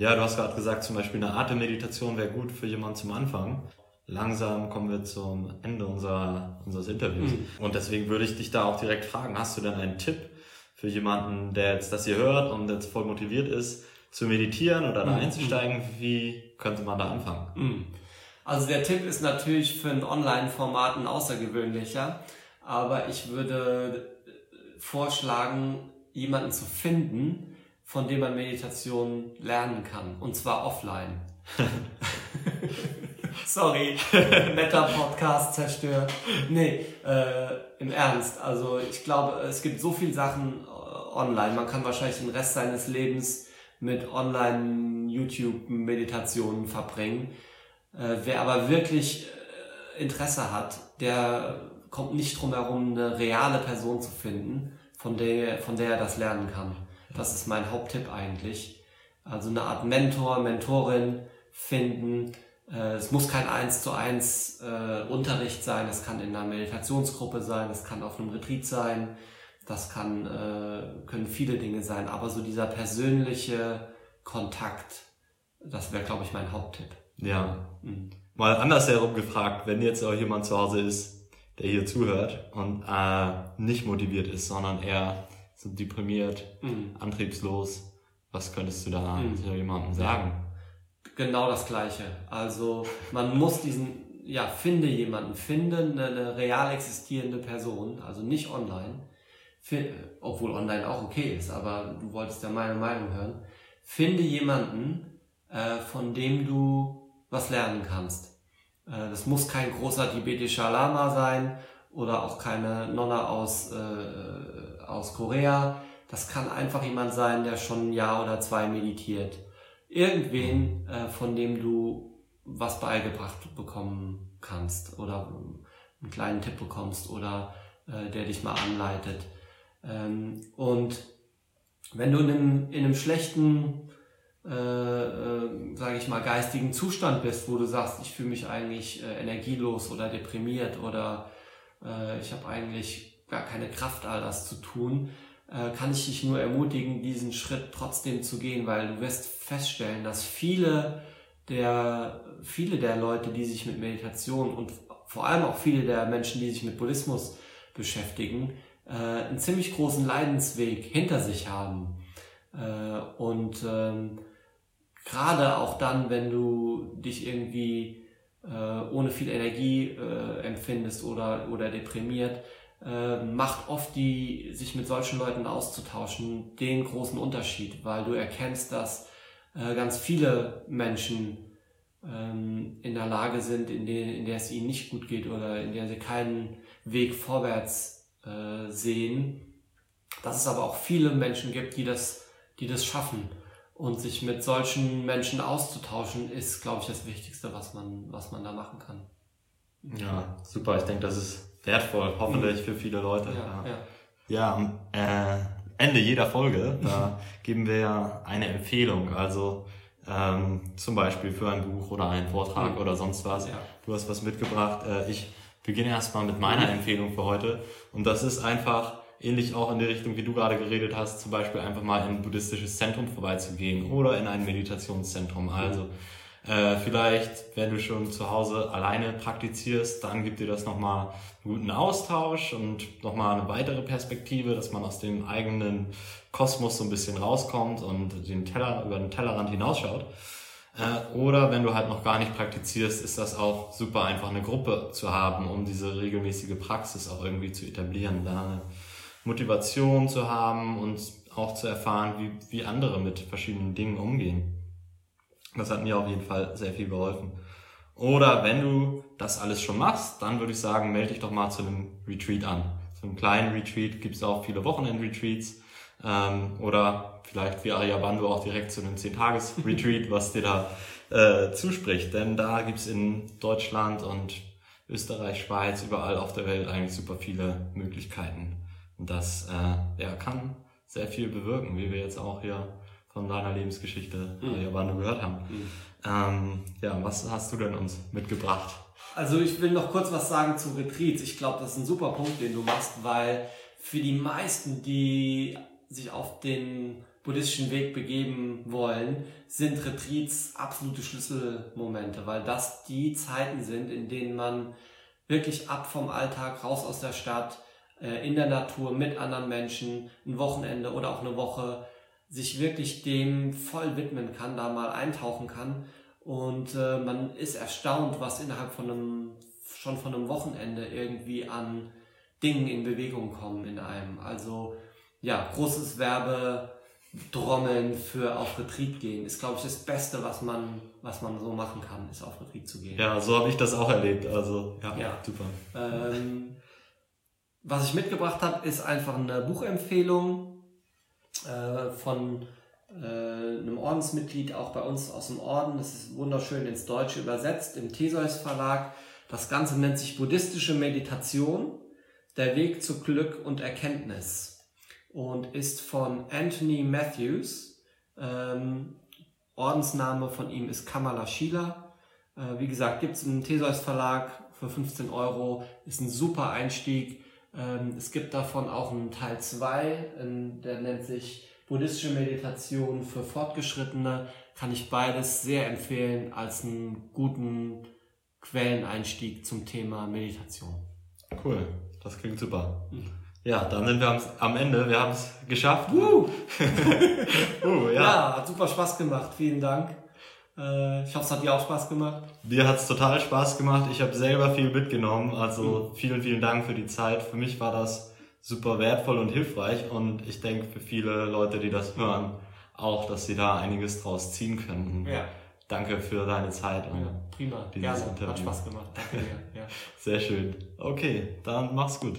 Ja, du hast gerade gesagt, zum Beispiel eine Atemmeditation wäre gut für jemanden zum Anfang. Langsam kommen wir zum Ende unserer, unseres Interviews. Mhm. Und deswegen würde ich dich da auch direkt fragen, hast du denn einen Tipp für jemanden, der jetzt das hier hört und jetzt voll motiviert ist, zu meditieren oder da mhm. einzusteigen? Wie könnte man da anfangen? Mhm. Also der Tipp ist natürlich für ein Online-Format ein außergewöhnlicher, aber ich würde vorschlagen, jemanden zu finden, von dem man Meditation lernen kann. Und zwar offline. Sorry, Meta-Podcast zerstört. Nee, äh, im Ernst. Also ich glaube, es gibt so viele Sachen äh, online. Man kann wahrscheinlich den Rest seines Lebens mit Online-YouTube-Meditationen verbringen. Äh, wer aber wirklich äh, Interesse hat, der kommt nicht drum herum, eine reale Person zu finden, von der, von der er das lernen kann. Das ist mein Haupttipp eigentlich. Also eine Art Mentor, Mentorin finden. Äh, es muss kein eins zu eins äh, Unterricht sein, es kann in einer Meditationsgruppe sein, es kann auf einem Retreat sein, das kann, äh, können viele Dinge sein, aber so dieser persönliche Kontakt, das wäre, glaube ich, mein Haupttipp. Ja. Mhm. Mal andersherum gefragt, wenn jetzt auch jemand zu Hause ist, der hier zuhört und äh, nicht motiviert ist, sondern eher so deprimiert, mhm. antriebslos. Was könntest du da mhm. jemandem sagen? Genau das Gleiche. Also man muss diesen, ja, finde jemanden, finde eine, eine real existierende Person, also nicht online, Find, obwohl online auch okay ist, aber du wolltest ja meine Meinung hören. Finde jemanden, äh, von dem du was lernen kannst. Äh, das muss kein großer tibetischer Lama sein oder auch keine Nonna aus äh, aus Korea. Das kann einfach jemand sein, der schon ein Jahr oder zwei meditiert. Irgendwen, äh, von dem du was beigebracht bekommen kannst oder einen kleinen Tipp bekommst oder äh, der dich mal anleitet. Ähm, und wenn du in einem, in einem schlechten, äh, äh, sage ich mal, geistigen Zustand bist, wo du sagst, ich fühle mich eigentlich äh, energielos oder deprimiert oder äh, ich habe eigentlich gar keine Kraft, all das zu tun, äh, kann ich dich nur ermutigen, diesen Schritt trotzdem zu gehen, weil du wirst feststellen, dass viele der, viele der Leute, die sich mit Meditation und vor allem auch viele der Menschen, die sich mit Buddhismus beschäftigen, äh, einen ziemlich großen Leidensweg hinter sich haben. Äh, und ähm, gerade auch dann, wenn du dich irgendwie ohne viel Energie empfindest oder, oder deprimiert, äh, macht oft die, sich mit solchen Leuten auszutauschen, den großen Unterschied, weil du erkennst, dass äh, ganz viele Menschen ähm, in der Lage sind, in der, in der es ihnen nicht gut geht oder in der sie keinen Weg vorwärts äh, sehen. Dass es aber auch viele Menschen gibt, die das, die das schaffen. Und sich mit solchen Menschen auszutauschen, ist, glaube ich, das Wichtigste, was man, was man da machen kann. Ja, super. Ich denke, das ist wertvoll, hoffentlich mhm. für viele Leute. Ja, ja. ja am äh, Ende jeder Folge, da geben wir ja eine Empfehlung, also ähm, zum Beispiel für ein Buch oder einen Vortrag mhm. oder sonst was. Ja. Du hast was mitgebracht. Äh, ich beginne erstmal mit meiner mhm. Empfehlung für heute und das ist einfach ähnlich auch in die Richtung, wie du gerade geredet hast, zum Beispiel einfach mal in ein buddhistisches Zentrum vorbeizugehen oder in ein Meditationszentrum. Also äh, vielleicht, wenn du schon zu Hause alleine praktizierst, dann gibt dir das nochmal einen guten Austausch und nochmal eine weitere Perspektive, dass man aus dem eigenen Kosmos so ein bisschen rauskommt und den Teller, über den Tellerrand hinausschaut. Äh, oder wenn du halt noch gar nicht praktizierst, ist das auch super einfach eine Gruppe zu haben, um diese regelmäßige Praxis auch irgendwie zu etablieren, da eine Motivation zu haben und auch zu erfahren, wie, wie andere mit verschiedenen Dingen umgehen. Das hat mir auf jeden Fall sehr viel geholfen. Oder wenn du das alles schon machst, dann würde ich sagen, melde dich doch mal zu einem Retreat an. Zu einem kleinen Retreat gibt es auch viele Wochenend-Retreats. Ähm, oder vielleicht wie Arya Bandu auch direkt zu einem 10-Tages-Retreat, was dir da äh, zuspricht. Denn da gibt's in Deutschland und Österreich, Schweiz, überall auf der Welt eigentlich super viele Möglichkeiten. Und das äh, ja, kann sehr viel bewirken, wie wir jetzt auch hier von deiner Lebensgeschichte mhm. wann gehört haben. Mhm. Ähm, ja, was hast du denn uns mitgebracht? Also ich will noch kurz was sagen zu Retreats. Ich glaube, das ist ein super Punkt, den du machst, weil für die meisten, die sich auf den buddhistischen Weg begeben wollen, sind Retreats absolute Schlüsselmomente, weil das die Zeiten sind, in denen man wirklich ab vom Alltag, raus aus der Stadt, äh, in der Natur, mit anderen Menschen, ein Wochenende oder auch eine Woche, sich wirklich dem voll widmen kann, da mal eintauchen kann. Und äh, man ist erstaunt, was innerhalb von einem, schon von einem Wochenende irgendwie an Dingen in Bewegung kommen in einem. Also ja, großes Werbe, Trommeln für auf Retreat gehen ist, glaube ich, das Beste, was man, was man so machen kann, ist auf Retreat zu gehen. Ja, so habe ich das auch erlebt. Also ja, ja. super. Ähm, was ich mitgebracht habe, ist einfach eine Buchempfehlung äh, von äh, einem Ordensmitglied, auch bei uns aus dem Orden. Das ist wunderschön ins Deutsche übersetzt im Theseus Verlag. Das Ganze nennt sich Buddhistische Meditation, der Weg zu Glück und Erkenntnis und ist von Anthony Matthews. Ähm, Ordensname von ihm ist Kamala Shila. Äh, wie gesagt, gibt es im Theseus Verlag für 15 Euro. Ist ein super Einstieg. Ähm, es gibt davon auch einen Teil 2, der nennt sich Buddhistische Meditation für Fortgeschrittene. Kann ich beides sehr empfehlen als einen guten Quelleneinstieg zum Thema Meditation. Cool, das klingt super. Mhm. Ja, dann sind wir am Ende. Wir haben es geschafft. Uh. uh, ja. ja, hat super Spaß gemacht. Vielen Dank. Äh, ich hoffe, es hat dir auch Spaß gemacht. Dir hat es total Spaß gemacht. Ich habe selber viel mitgenommen. Also vielen, vielen Dank für die Zeit. Für mich war das super wertvoll und hilfreich. Und ich denke für viele Leute, die das hören, auch, dass sie da einiges draus ziehen können. Ja. Danke für deine Zeit. Ja, prima. Gerne. Interview. Hat Spaß gemacht. Danke dir. Ja. Sehr schön. Okay, dann mach's gut.